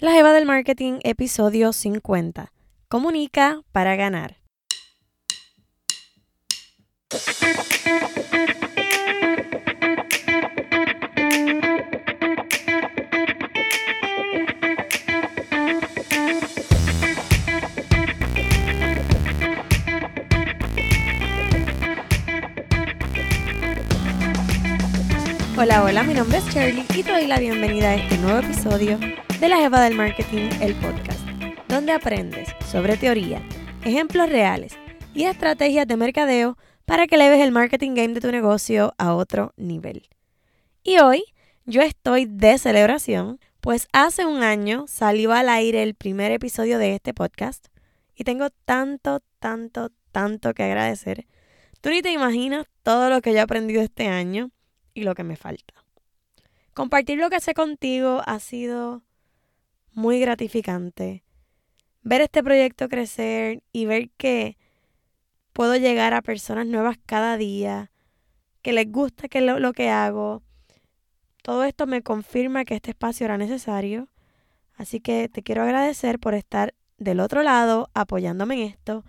La Jeva del Marketing, episodio 50. Comunica para ganar. Hola, hola, mi nombre es Shirley y te doy la bienvenida a este nuevo episodio de La Jeva del Marketing, el podcast, donde aprendes sobre teoría, ejemplos reales y estrategias de mercadeo para que leves el marketing game de tu negocio a otro nivel. Y hoy yo estoy de celebración, pues hace un año salió al aire el primer episodio de este podcast y tengo tanto, tanto, tanto que agradecer. Tú ni te imaginas todo lo que yo he aprendido este año y lo que me falta. Compartir lo que sé contigo ha sido muy gratificante. Ver este proyecto crecer y ver que puedo llegar a personas nuevas cada día, que les gusta que lo, lo que hago. Todo esto me confirma que este espacio era necesario. Así que te quiero agradecer por estar del otro lado apoyándome en esto.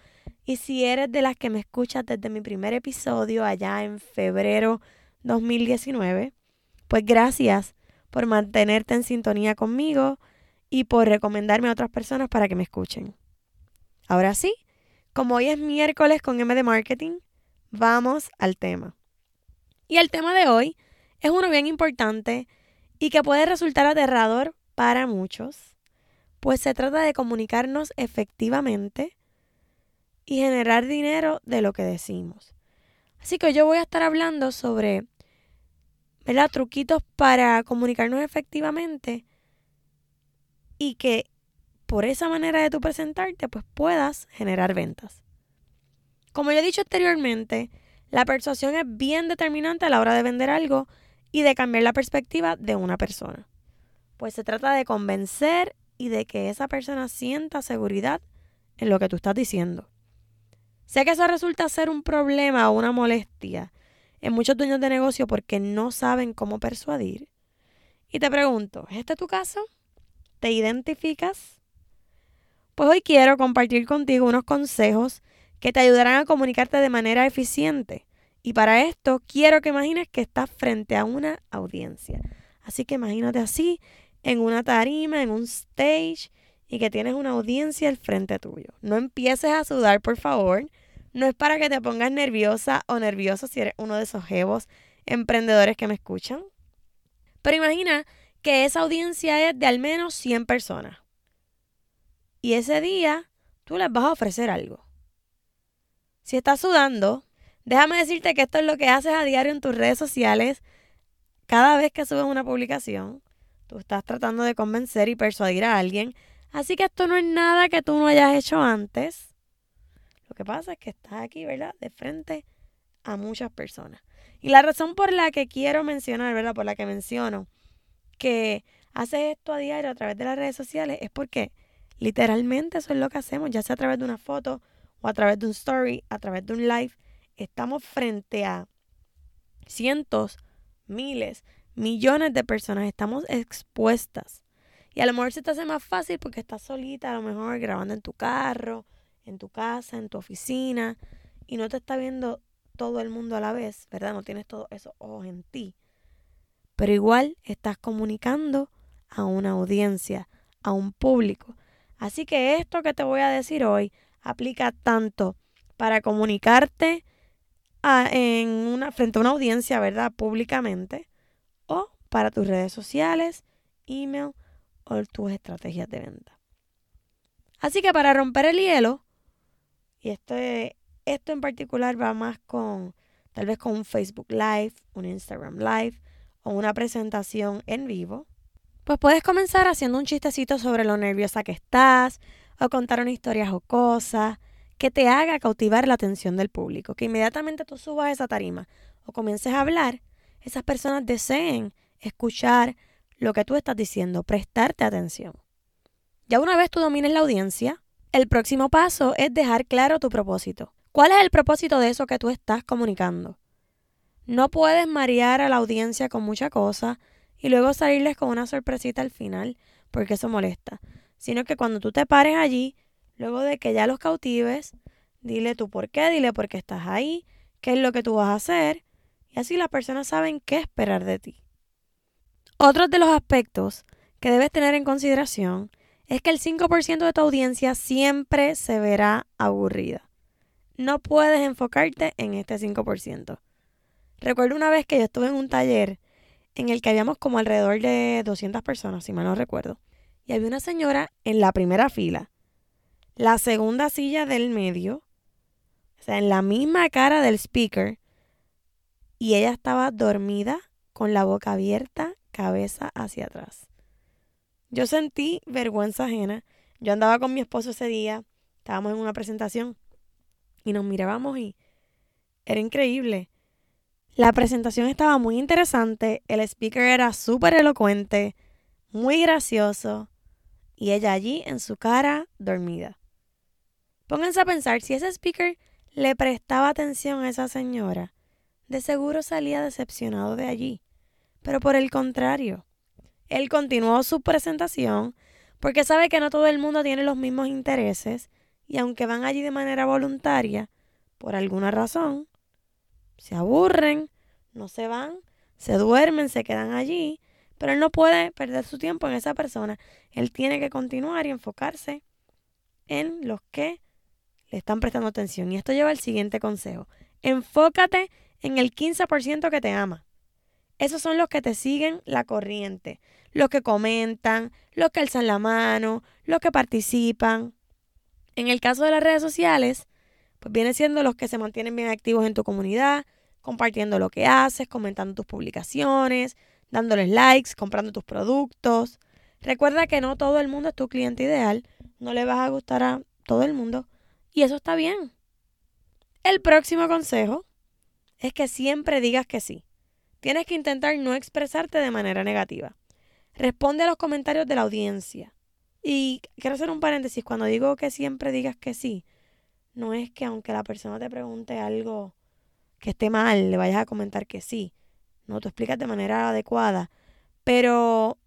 Y si eres de las que me escuchas desde mi primer episodio allá en febrero 2019, pues gracias por mantenerte en sintonía conmigo y por recomendarme a otras personas para que me escuchen. Ahora sí, como hoy es miércoles con M de Marketing, vamos al tema. Y el tema de hoy es uno bien importante y que puede resultar aterrador para muchos, pues se trata de comunicarnos efectivamente y generar dinero de lo que decimos. Así que yo voy a estar hablando sobre ¿verdad? truquitos para comunicarnos efectivamente y que por esa manera de tu presentarte pues puedas generar ventas. Como ya he dicho anteriormente, la persuasión es bien determinante a la hora de vender algo y de cambiar la perspectiva de una persona. Pues se trata de convencer y de que esa persona sienta seguridad en lo que tú estás diciendo. Sé que eso resulta ser un problema o una molestia en muchos dueños de negocio porque no saben cómo persuadir. Y te pregunto, ¿es este tu caso? ¿Te identificas? Pues hoy quiero compartir contigo unos consejos que te ayudarán a comunicarte de manera eficiente. Y para esto quiero que imagines que estás frente a una audiencia. Así que imagínate así, en una tarima, en un stage, y que tienes una audiencia al frente tuyo. No empieces a sudar, por favor. No es para que te pongas nerviosa o nervioso si eres uno de esos jevos emprendedores que me escuchan. Pero imagina que esa audiencia es de al menos 100 personas. Y ese día tú les vas a ofrecer algo. Si estás sudando, déjame decirte que esto es lo que haces a diario en tus redes sociales. Cada vez que subes una publicación, tú estás tratando de convencer y persuadir a alguien. Así que esto no es nada que tú no hayas hecho antes. Lo que pasa es que estás aquí, ¿verdad? De frente a muchas personas. Y la razón por la que quiero mencionar, ¿verdad? Por la que menciono que haces esto a diario a través de las redes sociales es porque literalmente eso es lo que hacemos, ya sea a través de una foto o a través de un story, a través de un live. Estamos frente a cientos, miles, millones de personas, estamos expuestas. Y a lo mejor se te hace más fácil porque estás solita, a lo mejor grabando en tu carro, en tu casa, en tu oficina, y no te está viendo todo el mundo a la vez, ¿verdad? No tienes todos esos ojos en ti pero igual estás comunicando a una audiencia, a un público. Así que esto que te voy a decir hoy aplica tanto para comunicarte en una, frente a una audiencia, ¿verdad? Públicamente, o para tus redes sociales, email o tus estrategias de venta. Así que para romper el hielo, y esto, esto en particular va más con tal vez con un Facebook Live, un Instagram Live, o una presentación en vivo, pues puedes comenzar haciendo un chistecito sobre lo nerviosa que estás o contar una historia jocosa que te haga cautivar la atención del público, que inmediatamente tú subas esa tarima o comiences a hablar, esas personas deseen escuchar lo que tú estás diciendo, prestarte atención. Ya una vez tú domines la audiencia, el próximo paso es dejar claro tu propósito. ¿Cuál es el propósito de eso que tú estás comunicando? No puedes marear a la audiencia con mucha cosa y luego salirles con una sorpresita al final, porque eso molesta, sino que cuando tú te pares allí, luego de que ya los cautives, dile tu por qué, dile por qué estás ahí, qué es lo que tú vas a hacer, y así las personas saben qué esperar de ti. Otro de los aspectos que debes tener en consideración es que el 5% de tu audiencia siempre se verá aburrida. No puedes enfocarte en este 5%. Recuerdo una vez que yo estuve en un taller en el que habíamos como alrededor de 200 personas, si mal no recuerdo. Y había una señora en la primera fila, la segunda silla del medio, o sea, en la misma cara del speaker, y ella estaba dormida con la boca abierta, cabeza hacia atrás. Yo sentí vergüenza ajena. Yo andaba con mi esposo ese día, estábamos en una presentación y nos mirábamos y era increíble. La presentación estaba muy interesante, el speaker era súper elocuente, muy gracioso y ella allí en su cara dormida. Pónganse a pensar, si ese speaker le prestaba atención a esa señora, de seguro salía decepcionado de allí. Pero por el contrario, él continuó su presentación porque sabe que no todo el mundo tiene los mismos intereses y aunque van allí de manera voluntaria, por alguna razón, se aburren, no se van, se duermen, se quedan allí, pero él no puede perder su tiempo en esa persona. Él tiene que continuar y enfocarse en los que le están prestando atención. Y esto lleva al siguiente consejo. Enfócate en el 15% que te ama. Esos son los que te siguen la corriente, los que comentan, los que alzan la mano, los que participan. En el caso de las redes sociales, pues viene siendo los que se mantienen bien activos en tu comunidad, compartiendo lo que haces, comentando tus publicaciones, dándoles likes, comprando tus productos. Recuerda que no todo el mundo es tu cliente ideal, no le vas a gustar a todo el mundo y eso está bien. El próximo consejo es que siempre digas que sí. Tienes que intentar no expresarte de manera negativa. Responde a los comentarios de la audiencia. Y quiero hacer un paréntesis, cuando digo que siempre digas que sí, no es que aunque la persona te pregunte algo que esté mal, le vayas a comentar que sí. No, tú explicas de manera adecuada. Pero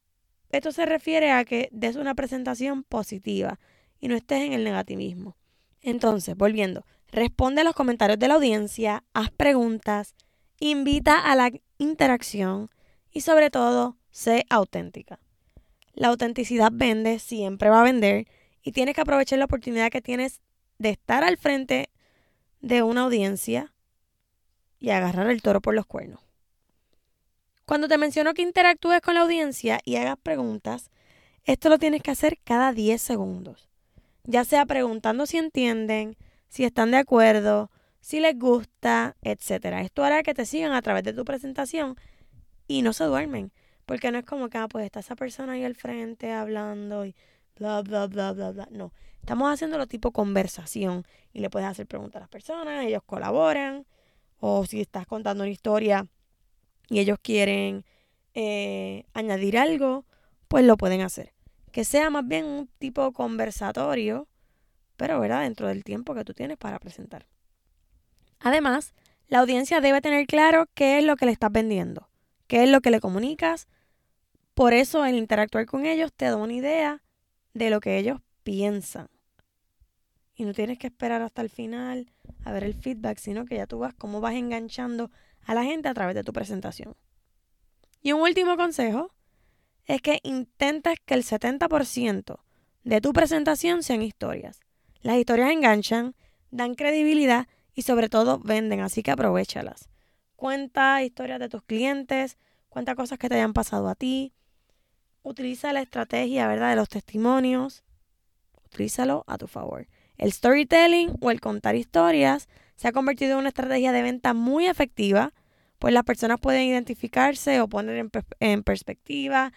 esto se refiere a que des una presentación positiva y no estés en el negativismo. Entonces, volviendo, responde a los comentarios de la audiencia, haz preguntas, invita a la interacción y sobre todo, sé auténtica. La autenticidad vende, siempre va a vender y tienes que aprovechar la oportunidad que tienes de estar al frente de una audiencia y agarrar el toro por los cuernos. Cuando te menciono que interactúes con la audiencia y hagas preguntas, esto lo tienes que hacer cada 10 segundos. Ya sea preguntando si entienden, si están de acuerdo, si les gusta, etc. Esto hará que te sigan a través de tu presentación y no se duermen. Porque no es como que, ah, pues está esa persona ahí al frente hablando y bla, bla, bla, bla, bla. No, estamos haciéndolo tipo conversación y le puedes hacer preguntas a las personas, ellos colaboran. O si estás contando una historia y ellos quieren eh, añadir algo, pues lo pueden hacer. Que sea más bien un tipo conversatorio, pero ¿verdad? dentro del tiempo que tú tienes para presentar. Además, la audiencia debe tener claro qué es lo que le estás vendiendo, qué es lo que le comunicas. Por eso el interactuar con ellos te da una idea de lo que ellos piensan. Y no tienes que esperar hasta el final a ver el feedback, sino que ya tú vas cómo vas enganchando a la gente a través de tu presentación. Y un último consejo es que intentes que el 70% de tu presentación sean historias. Las historias enganchan, dan credibilidad y sobre todo venden, así que aprovechalas. Cuenta historias de tus clientes, cuenta cosas que te hayan pasado a ti. Utiliza la estrategia, ¿verdad?, de los testimonios. Utilízalo a tu favor. El storytelling o el contar historias se ha convertido en una estrategia de venta muy efectiva, pues las personas pueden identificarse o poner en, perspectiva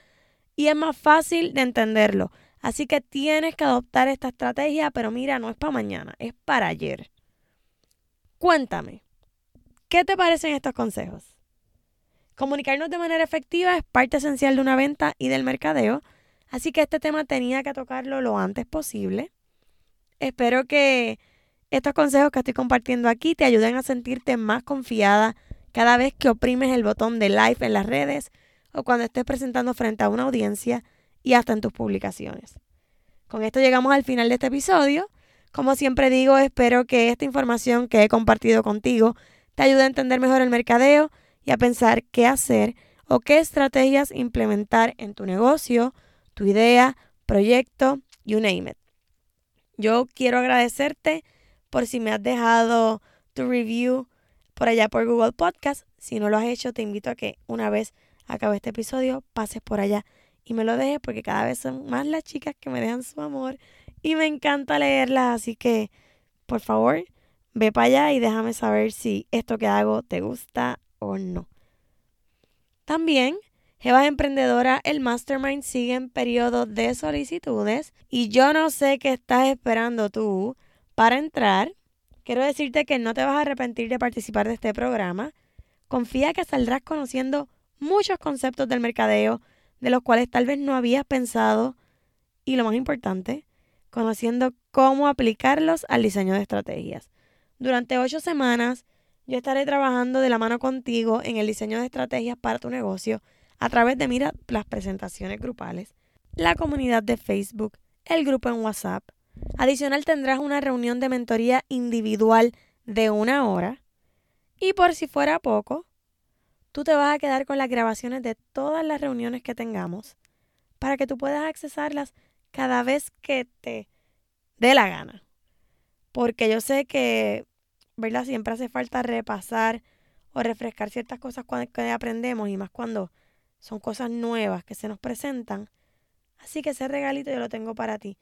y es más fácil de entenderlo. Así que tienes que adoptar esta estrategia, pero mira, no es para mañana, es para ayer. Cuéntame, ¿qué te parecen estos consejos? Comunicarnos de manera efectiva es parte esencial de una venta y del mercadeo, así que este tema tenía que tocarlo lo antes posible. Espero que estos consejos que estoy compartiendo aquí te ayuden a sentirte más confiada cada vez que oprimes el botón de live en las redes o cuando estés presentando frente a una audiencia y hasta en tus publicaciones. Con esto llegamos al final de este episodio. Como siempre digo, espero que esta información que he compartido contigo te ayude a entender mejor el mercadeo y a pensar qué hacer o qué estrategias implementar en tu negocio, tu idea, proyecto, you name it. Yo quiero agradecerte por si me has dejado tu review por allá por Google Podcast. Si no lo has hecho, te invito a que una vez acabe este episodio, pases por allá y me lo dejes porque cada vez son más las chicas que me dejan su amor y me encanta leerlas. Así que, por favor, ve para allá y déjame saber si esto que hago te gusta o no. También, Jeva Emprendedora, el Mastermind sigue en periodo de solicitudes y yo no sé qué estás esperando tú para entrar. Quiero decirte que no te vas a arrepentir de participar de este programa. Confía que saldrás conociendo muchos conceptos del mercadeo de los cuales tal vez no habías pensado y lo más importante, conociendo cómo aplicarlos al diseño de estrategias. Durante ocho semanas yo estaré trabajando de la mano contigo en el diseño de estrategias para tu negocio a través de mira las presentaciones grupales, la comunidad de Facebook, el grupo en WhatsApp. Adicional tendrás una reunión de mentoría individual de una hora. Y por si fuera poco, tú te vas a quedar con las grabaciones de todas las reuniones que tengamos para que tú puedas accesarlas cada vez que te dé la gana. Porque yo sé que, ¿verdad? Siempre hace falta repasar o refrescar ciertas cosas que aprendemos y más cuando son cosas nuevas que se nos presentan. Así que ese regalito yo lo tengo para ti.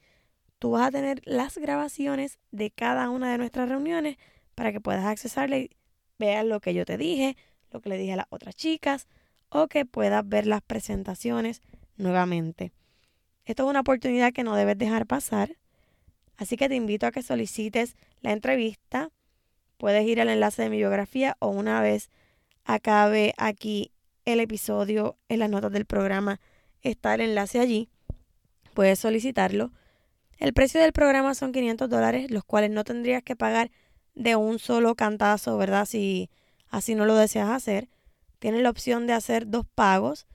Tú vas a tener las grabaciones de cada una de nuestras reuniones para que puedas accesarle y veas lo que yo te dije, lo que le dije a las otras chicas o que puedas ver las presentaciones nuevamente. Esto es una oportunidad que no debes dejar pasar. Así que te invito a que solicites la entrevista. Puedes ir al enlace de mi biografía o una vez acabe aquí el episodio en las notas del programa está el enlace allí. Puedes solicitarlo. El precio del programa son 500 dólares, los cuales no tendrías que pagar de un solo cantazo, ¿verdad? Si así no lo deseas hacer. Tienes la opción de hacer dos pagos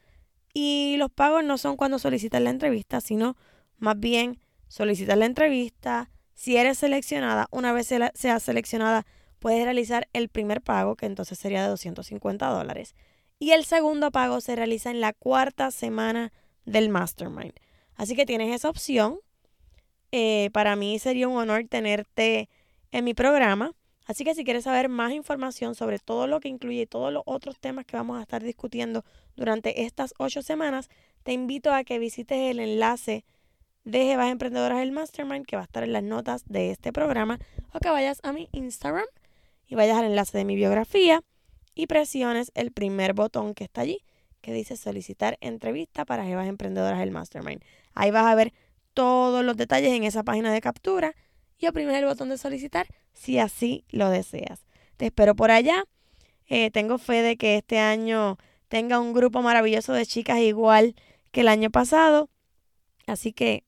y los pagos no son cuando solicitas la entrevista, sino más bien solicitas la entrevista. Si eres seleccionada, una vez seas seleccionada, puedes realizar el primer pago, que entonces sería de 250 dólares. Y el segundo pago se realiza en la cuarta semana del mastermind. Así que tienes esa opción. Eh, para mí sería un honor tenerte en mi programa. Así que si quieres saber más información sobre todo lo que incluye todos los otros temas que vamos a estar discutiendo durante estas ocho semanas, te invito a que visites el enlace de Jevas Emprendedoras del Mastermind que va a estar en las notas de este programa o que vayas a mi Instagram y vayas al enlace de mi biografía y presiones el primer botón que está allí que dice solicitar entrevista para Jevas Emprendedoras del Mastermind. Ahí vas a ver todos los detalles en esa página de captura y oprimir el botón de solicitar si así lo deseas. Te espero por allá. Eh, tengo fe de que este año tenga un grupo maravilloso de chicas igual que el año pasado. Así que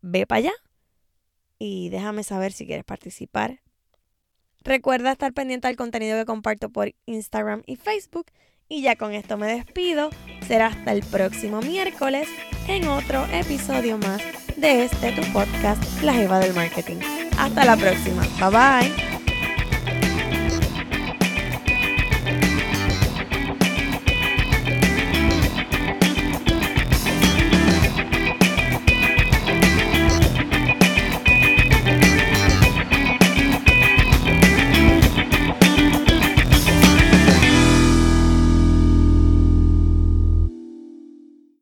ve para allá y déjame saber si quieres participar. Recuerda estar pendiente al contenido que comparto por Instagram y Facebook. Y ya con esto me despido. Será hasta el próximo miércoles en otro episodio más de este tu podcast, La Jeva del Marketing. Hasta la próxima. Bye bye.